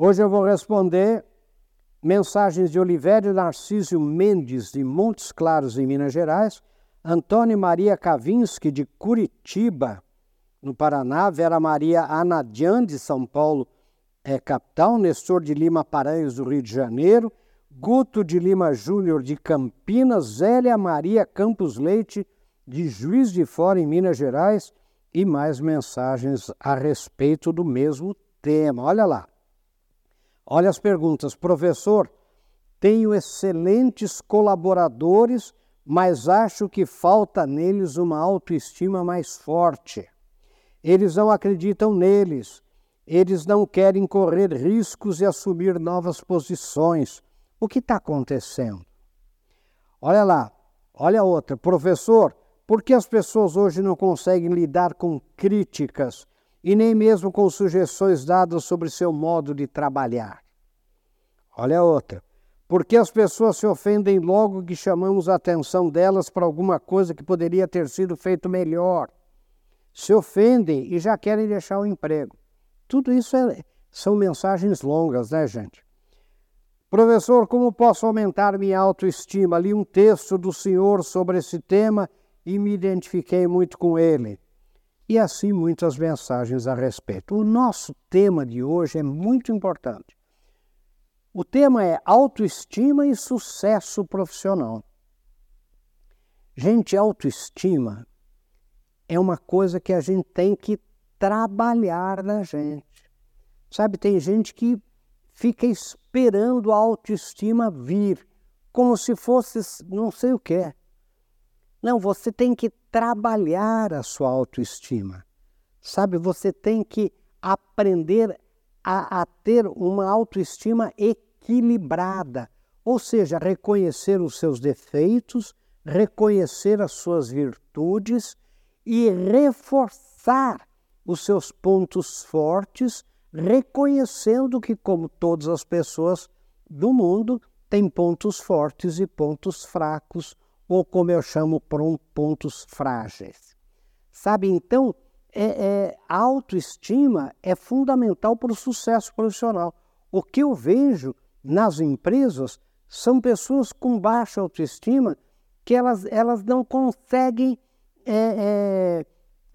Hoje eu vou responder mensagens de Olivério Narcísio Mendes, de Montes Claros, em Minas Gerais, Antônio Maria Kavinski, de Curitiba, no Paraná, Vera Maria Anadian, de São Paulo, é, capital, Nestor de Lima Paranhos, do Rio de Janeiro, Guto de Lima Júnior, de Campinas, Zélia Maria Campos Leite, de Juiz de Fora, em Minas Gerais, e mais mensagens a respeito do mesmo tema. Olha lá. Olha as perguntas. Professor, tenho excelentes colaboradores, mas acho que falta neles uma autoestima mais forte. Eles não acreditam neles. Eles não querem correr riscos e assumir novas posições. O que está acontecendo? Olha lá, olha outra. Professor, por que as pessoas hoje não conseguem lidar com críticas e nem mesmo com sugestões dadas sobre seu modo de trabalhar? Olha outra. Por que as pessoas se ofendem logo que chamamos a atenção delas para alguma coisa que poderia ter sido feito melhor? Se ofendem e já querem deixar o emprego. Tudo isso é, são mensagens longas, né, gente? Professor, como posso aumentar minha autoestima? Li um texto do senhor sobre esse tema e me identifiquei muito com ele. E assim muitas mensagens a respeito. O nosso tema de hoje é muito importante. O tema é autoestima e sucesso profissional. Gente, autoestima é uma coisa que a gente tem que trabalhar na gente. Sabe, tem gente que fica esperando a autoestima vir, como se fosse não sei o que. Não, você tem que trabalhar a sua autoestima. Sabe, você tem que aprender a, a ter uma autoestima equilibrada, ou seja, reconhecer os seus defeitos, reconhecer as suas virtudes e reforçar os seus pontos fortes, reconhecendo que, como todas as pessoas do mundo, tem pontos fortes e pontos fracos ou como eu chamo, pontos frágeis. Sabe, então, é, é, a autoestima é fundamental para o sucesso profissional. O que eu vejo nas empresas são pessoas com baixa autoestima que elas, elas não conseguem é, é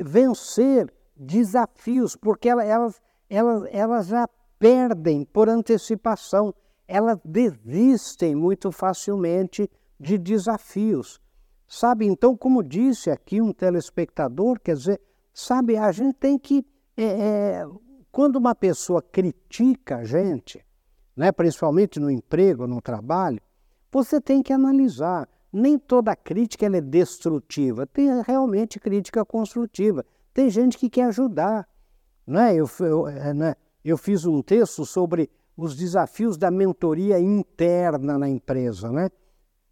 vencer desafios, porque elas, elas, elas, já perdem por antecipação, elas desistem muito facilmente de desafios. Sabe, então, como disse aqui um telespectador, quer dizer, sabe, a gente tem que. É, é, quando uma pessoa critica a gente, né, principalmente no emprego, no trabalho, você tem que analisar. Nem toda crítica é destrutiva, tem realmente crítica construtiva. Tem gente que quer ajudar. Né? Eu, eu, é, né? eu fiz um texto sobre os desafios da mentoria interna na empresa. Né?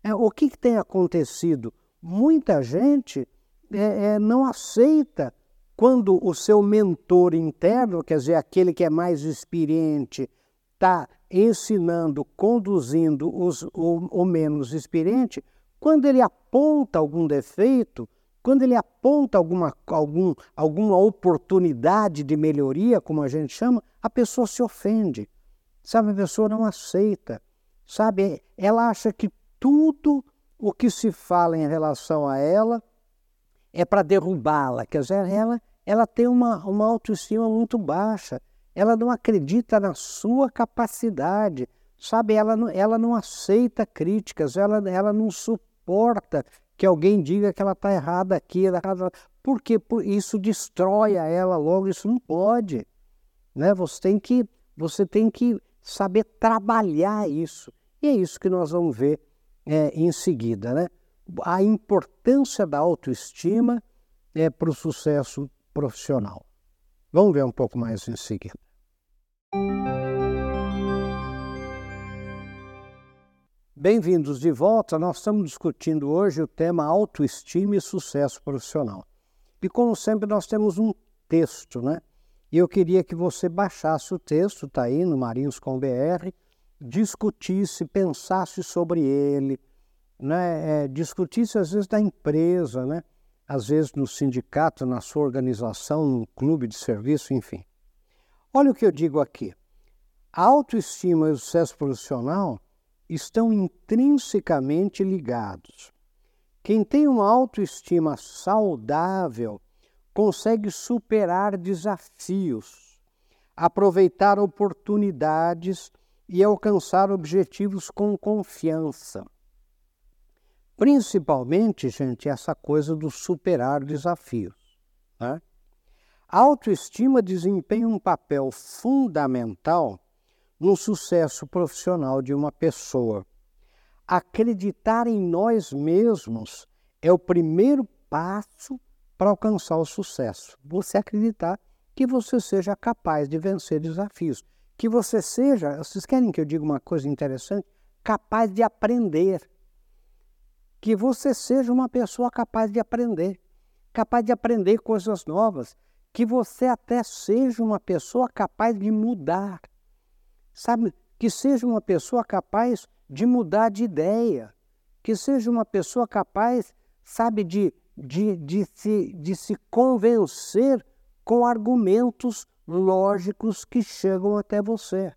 É, o que, que, tem acontecido? Muita gente é, é, não aceita quando o seu mentor interno, quer dizer, aquele que é mais experiente, está ensinando, conduzindo os, o, o menos experiente, quando ele aponta algum defeito, quando ele aponta alguma, algum, alguma oportunidade de melhoria, como a gente chama, a pessoa se ofende. Sabe, a pessoa não aceita. Sabe, ela acha que tudo o que se fala em relação a ela é para derrubá-la. Quer dizer, ela, ela tem uma, uma autoestima muito baixa. Ela não acredita na sua capacidade. Sabe, ela não, ela não aceita críticas, ela, ela não suporta que alguém diga que ela está errada aqui, errada, porque isso destrói a ela logo, isso não pode. Né? Você, tem que, você tem que saber trabalhar isso. E é isso que nós vamos ver é, em seguida, né? A importância da autoestima é para o sucesso profissional. Vamos ver um pouco mais em seguida. Bem-vindos de volta. Nós estamos discutindo hoje o tema autoestima e sucesso profissional. E como sempre nós temos um texto, né? E eu queria que você baixasse o texto, está aí no Marinhos com BR, discutisse, pensasse sobre ele, né? É, discutisse às vezes da empresa, né? Às vezes no sindicato, na sua organização, no clube de serviço, enfim. Olha o que eu digo aqui. A autoestima e o sucesso profissional estão intrinsecamente ligados. Quem tem uma autoestima saudável consegue superar desafios, aproveitar oportunidades e alcançar objetivos com confiança. Principalmente, gente, essa coisa do superar desafios. Né? A autoestima desempenha um papel fundamental no sucesso profissional de uma pessoa. Acreditar em nós mesmos é o primeiro passo para alcançar o sucesso. Você acreditar que você seja capaz de vencer desafios, que você seja, vocês querem que eu diga uma coisa interessante? Capaz de aprender. Que você seja uma pessoa capaz de aprender, capaz de aprender coisas novas, que você até seja uma pessoa capaz de mudar sabe? Que seja uma pessoa capaz de mudar de ideia, que seja uma pessoa capaz, sabe, de, de, de, se, de se convencer com argumentos lógicos que chegam até você.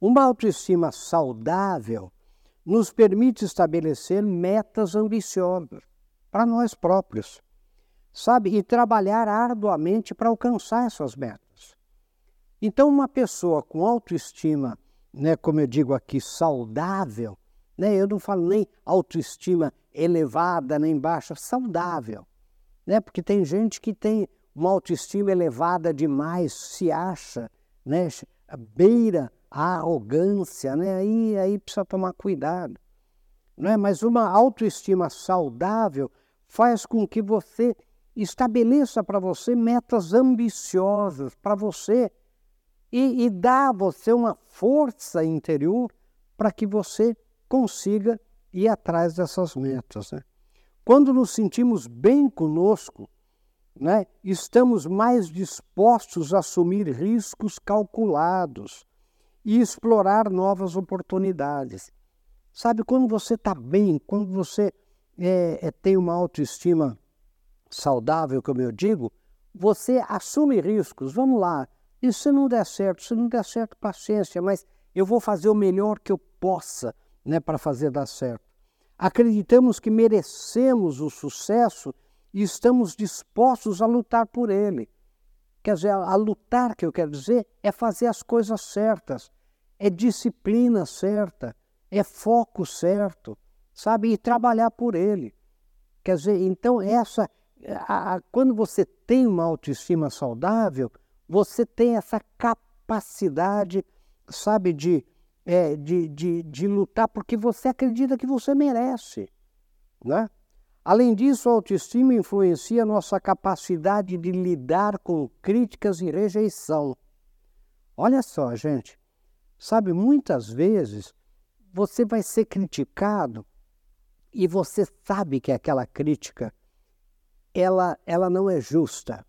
Uma autoestima saudável nos permite estabelecer metas ambiciosas para nós próprios, sabe? E trabalhar arduamente para alcançar essas metas. Então, uma pessoa com autoestima, né, como eu digo aqui, saudável, né, eu não falo nem autoestima elevada nem baixa, saudável, né, porque tem gente que tem uma autoestima elevada demais, se acha, né, beira arrogância, né, aí, aí precisa tomar cuidado. Né? Mas uma autoestima saudável faz com que você estabeleça para você metas ambiciosas, para você e, e dá a você uma força interior para que você consiga ir atrás dessas metas. Né? Quando nos sentimos bem conosco, né, estamos mais dispostos a assumir riscos calculados e explorar novas oportunidades. Sabe, quando você está bem, quando você é, é, tem uma autoestima saudável, como eu digo, você assume riscos. Vamos lá, e se não der certo, se não der certo, paciência, mas eu vou fazer o melhor que eu possa né, para fazer dar certo. Acreditamos que merecemos o sucesso e estamos dispostos a lutar por ele. Quer dizer, a, lutar, que eu quero dizer, é fazer as coisas certas, é disciplina certa, é foco certo, sabe? E trabalhar por ele. Quer dizer, então, essa, a, a, quando você tem uma autoestima saudável, você tem essa capacidade, sabe, de, é, de, de, de lutar porque você acredita que você merece. Né? Além disso, a autoestima influencia nossa capacidade de lidar com críticas e rejeição. Olha só, gente, sabe, muitas vezes você vai ser criticado e você sabe que aquela crítica ela, ela não é justa,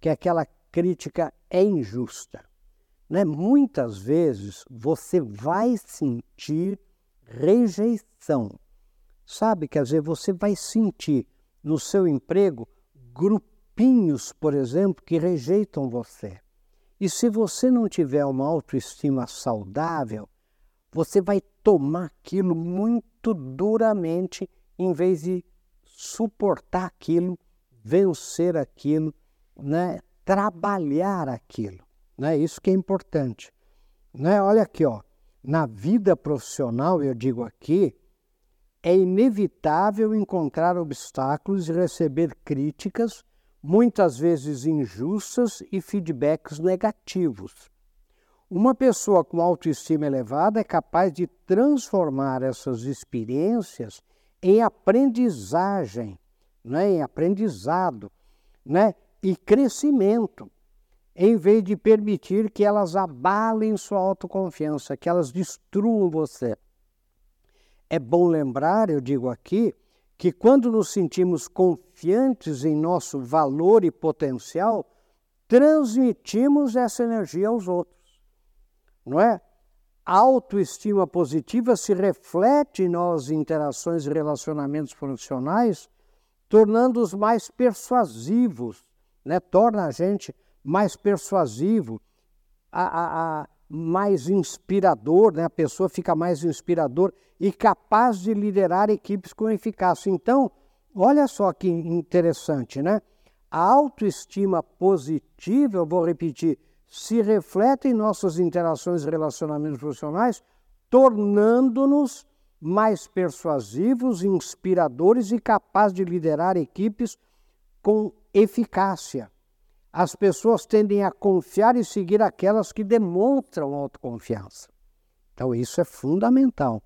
que aquela crítica é injusta. Né? Muitas vezes você vai sentir rejeição. Sabe, quer dizer, você vai sentir no seu emprego grupinhos, por exemplo, que rejeitam você. E se você não tiver uma autoestima saudável, você vai tomar aquilo muito duramente em vez de suportar aquilo, vencer aquilo, né? trabalhar aquilo. Né? Isso que é importante. Né? Olha aqui, ó, na vida profissional, eu digo aqui, é inevitável encontrar obstáculos e receber críticas, muitas vezes injustas e feedbacks negativos. Uma pessoa com autoestima elevada é capaz de transformar essas experiências em aprendizagem, né? em aprendizado, né? e crescimento, em vez de permitir que elas abalem sua autoconfiança, que elas destruam você. É bom lembrar, eu digo aqui, que quando nos sentimos confiantes em nosso valor e potencial, transmitimos essa energia aos outros. Não é? A autoestima positiva se reflete em nossas interações e relacionamentos profissionais, tornando-os mais persuasivos né, torna a gente mais persuasivo, a, a, a, mais inspirador, né? a pessoa fica mais inspirador e capaz de liderar equipes com eficácia. Então, olha só que interessante, né? A autoestima positiva, eu vou repetir, se reflete em nossas interações e relacionamentos profissionais, tornando-nos mais persuasivos, inspiradores e capazes de liderar equipes com eficácia. As pessoas tendem a confiar e seguir aquelas que demonstram autoconfiança. Então, isso é fundamental.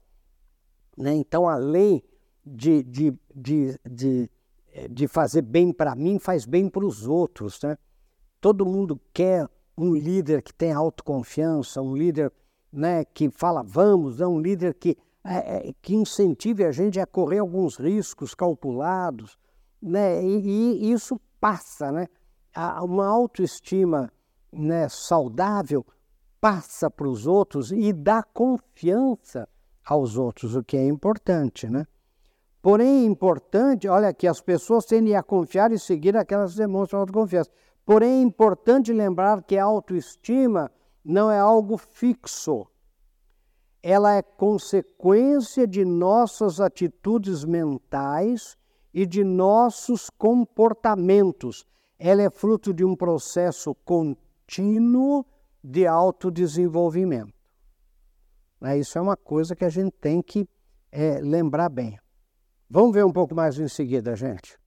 Né? Então, além de, de, de, de, de fazer bem para mim, faz bem para os outros. Né? Todo mundo quer um líder que tem autoconfiança, um líder né, que fala vamos, né? um líder que, é, que incentive a gente a correr alguns riscos calculados. Né? E, e isso passa, né? Uma autoestima né, saudável passa para os outros e dá confiança aos outros, o que é importante, né? Porém, é importante, olha que as pessoas tendem a confiar e seguir aquelas que demonstram autoconfiança. Porém, é importante lembrar que a autoestima não é algo fixo. Ela é consequência de nossas atitudes mentais e de nossos comportamentos. Ela é fruto de um processo contínuo de autodesenvolvimento. Né? Isso é uma coisa que a gente tem que é, lembrar bem. Vamos ver um pouco mais em seguida, gente.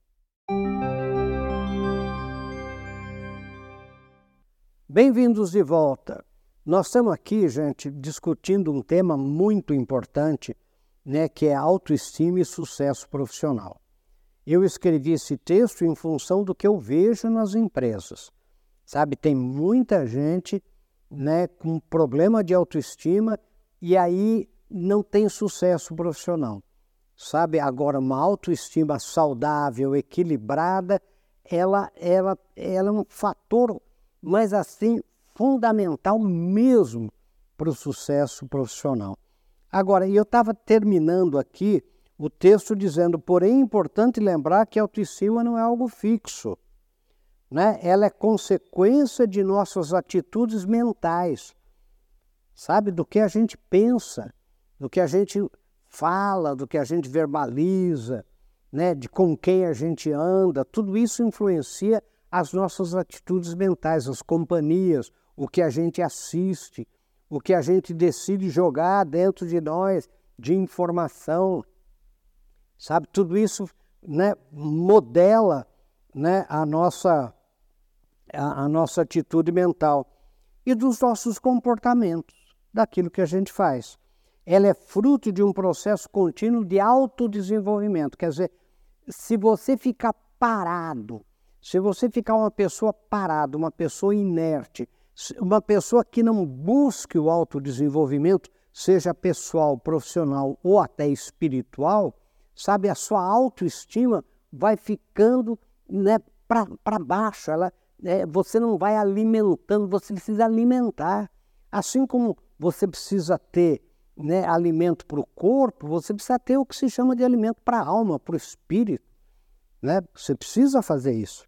Bem-vindos de volta. Nós estamos aqui, gente, discutindo um tema muito importante, né, que é autoestima e sucesso profissional. Eu escrevi esse texto em função do que eu vejo nas empresas. Sabe, tem muita gente, né, com problema de autoestima e aí não tem sucesso profissional. Sabe, agora uma autoestima saudável, equilibrada, ela, ela, ela é um fator, mas assim, fundamental mesmo para o sucesso profissional. Agora, eu estava terminando aqui o texto dizendo, porém é importante lembrar que a autoestima não é algo fixo. Né? Ela é consequência de nossas atitudes mentais sabe? Do que a gente pensa, do que a gente fala, do que a gente verbaliza, né? de com quem a gente anda, tudo isso influencia as nossas atitudes mentais, as companhias, o que a gente assiste, o que a gente decide jogar dentro de nós de informação, sabe? Tudo isso né, modela né, a, nossa, a, a nossa atitude mental e dos nossos comportamentos daquilo que a gente faz. Ela é fruto de um processo contínuo de autodesenvolvimento. Quer dizer, se você ficar parado, se você ficar uma pessoa parada, uma pessoa inerte, uma pessoa que não busque o autodesenvolvimento, seja pessoal, profissional ou até espiritual, sabe, a sua autoestima vai ficando né, para baixo. Ela, é, você não vai alimentando, você precisa alimentar. Assim como você precisa ter né, alimento para o corpo, você precisa ter o que se chama de alimento para a alma, para o espírito. Né? Você precisa fazer isso.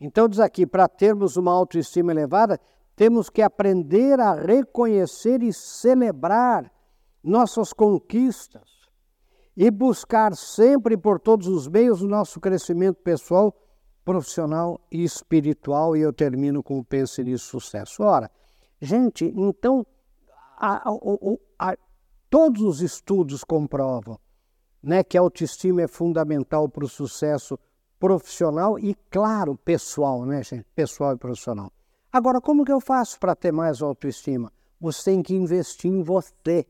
Então, diz aqui: para termos uma autoestima elevada, temos que aprender a reconhecer e celebrar nossas conquistas e buscar sempre por todos os meios o nosso crescimento pessoal, profissional e espiritual. E eu termino com o Pense Nisso Sucesso. Ora, gente, então a, a, a, todos os estudos comprovam né, que a autoestima é fundamental para o sucesso profissional e, claro, pessoal, né, gente? Pessoal e profissional. Agora, como que eu faço para ter mais autoestima? Você tem que investir em você.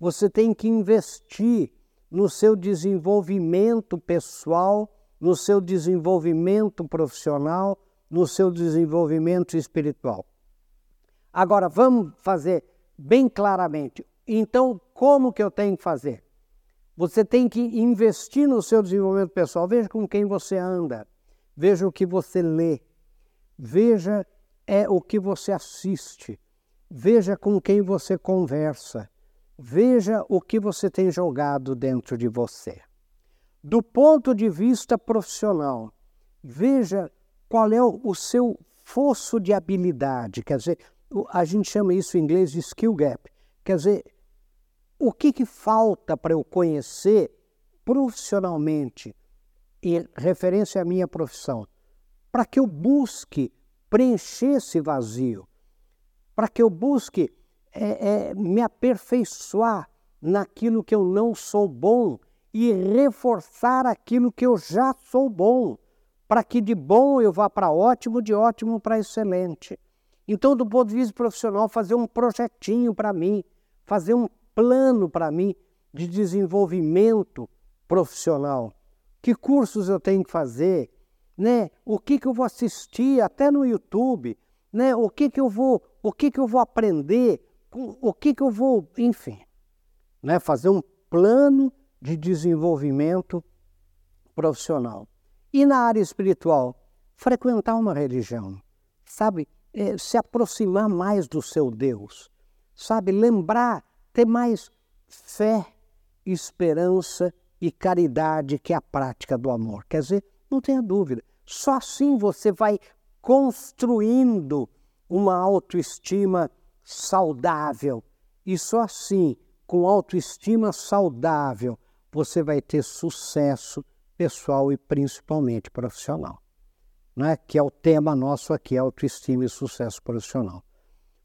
Você tem que investir no seu desenvolvimento pessoal, no seu desenvolvimento profissional, no seu desenvolvimento espiritual. Agora, vamos fazer bem claramente. Então, como que eu tenho que fazer? Você tem que investir no seu desenvolvimento pessoal. Veja com quem você anda, veja o que você lê, veja é o que você assiste, veja com quem você conversa, veja o que você tem jogado dentro de você. Do ponto de vista profissional, veja qual é o seu fosso de habilidade, quer dizer, a gente chama isso em inglês de skill gap. Quer dizer, o que, que falta para eu conhecer profissionalmente, em referência à minha profissão, para que eu busque preencher esse vazio, para que eu busque é, é, me aperfeiçoar naquilo que eu não sou bom e reforçar aquilo que eu já sou bom, para que de bom eu vá para ótimo, de ótimo para excelente. Então, do ponto de vista profissional, fazer um projetinho para mim, fazer um plano para mim de desenvolvimento profissional. Que cursos eu tenho que fazer? Né? O que, que eu vou assistir até no YouTube? Né? O que, que eu vou, o que, que eu vou aprender? O que, que eu vou, enfim, né? fazer um plano de desenvolvimento profissional. E na área espiritual, frequentar uma religião, sabe? é, se aproximar mais do seu Deus, sabe? Lembrar, ter mais fé, esperança e caridade que é a prática do amor. Quer dizer, não tenha dúvida, só assim você vai construindo uma autoestima saudável. E só assim, com autoestima saudável, você vai ter sucesso pessoal e principalmente profissional né, que é o tema nosso aqui, autoestima e sucesso profissional.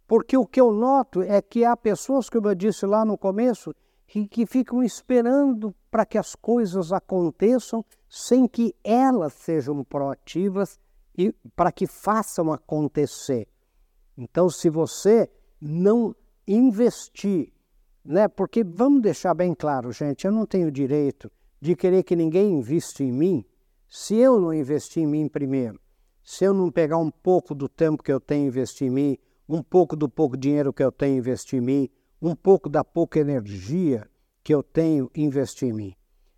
Porque o que eu noto é que há pessoas, como eu disse lá no começo, que, que ficam esperando para que as coisas aconteçam sem que elas sejam proativas e para que façam acontecer. Então, se você não investir, né, porque vamos deixar bem claro, gente, eu não tenho direito de querer que ninguém invista em mim se eu não investir em mim primeiro, se eu não pegar um pouco do tempo que eu tenho investir em mim, um pouco do pouco dinheiro que eu tenho investir em mim, um pouco da pouca energia que eu tenho investir em mim.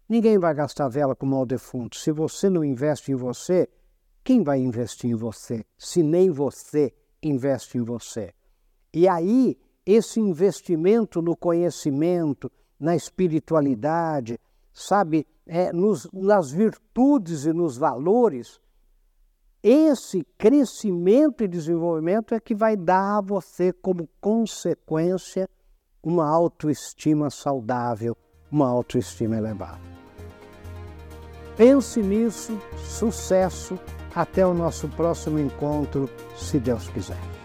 Ninguém vai gastar vela com mal defunto. Se você não investe em você, quem vai investir em você? Se nem você investe em você. E aí, esse investimento no conhecimento, na espiritualidade, sabe, é, nos, nas virtudes e nos valores, esse crescimento e desenvolvimento é que vai dar a você, como consequência, uma autoestima saudável, uma autoestima elevada. Pense nisso, sucesso, até o nosso próximo encontro, se Deus quiser.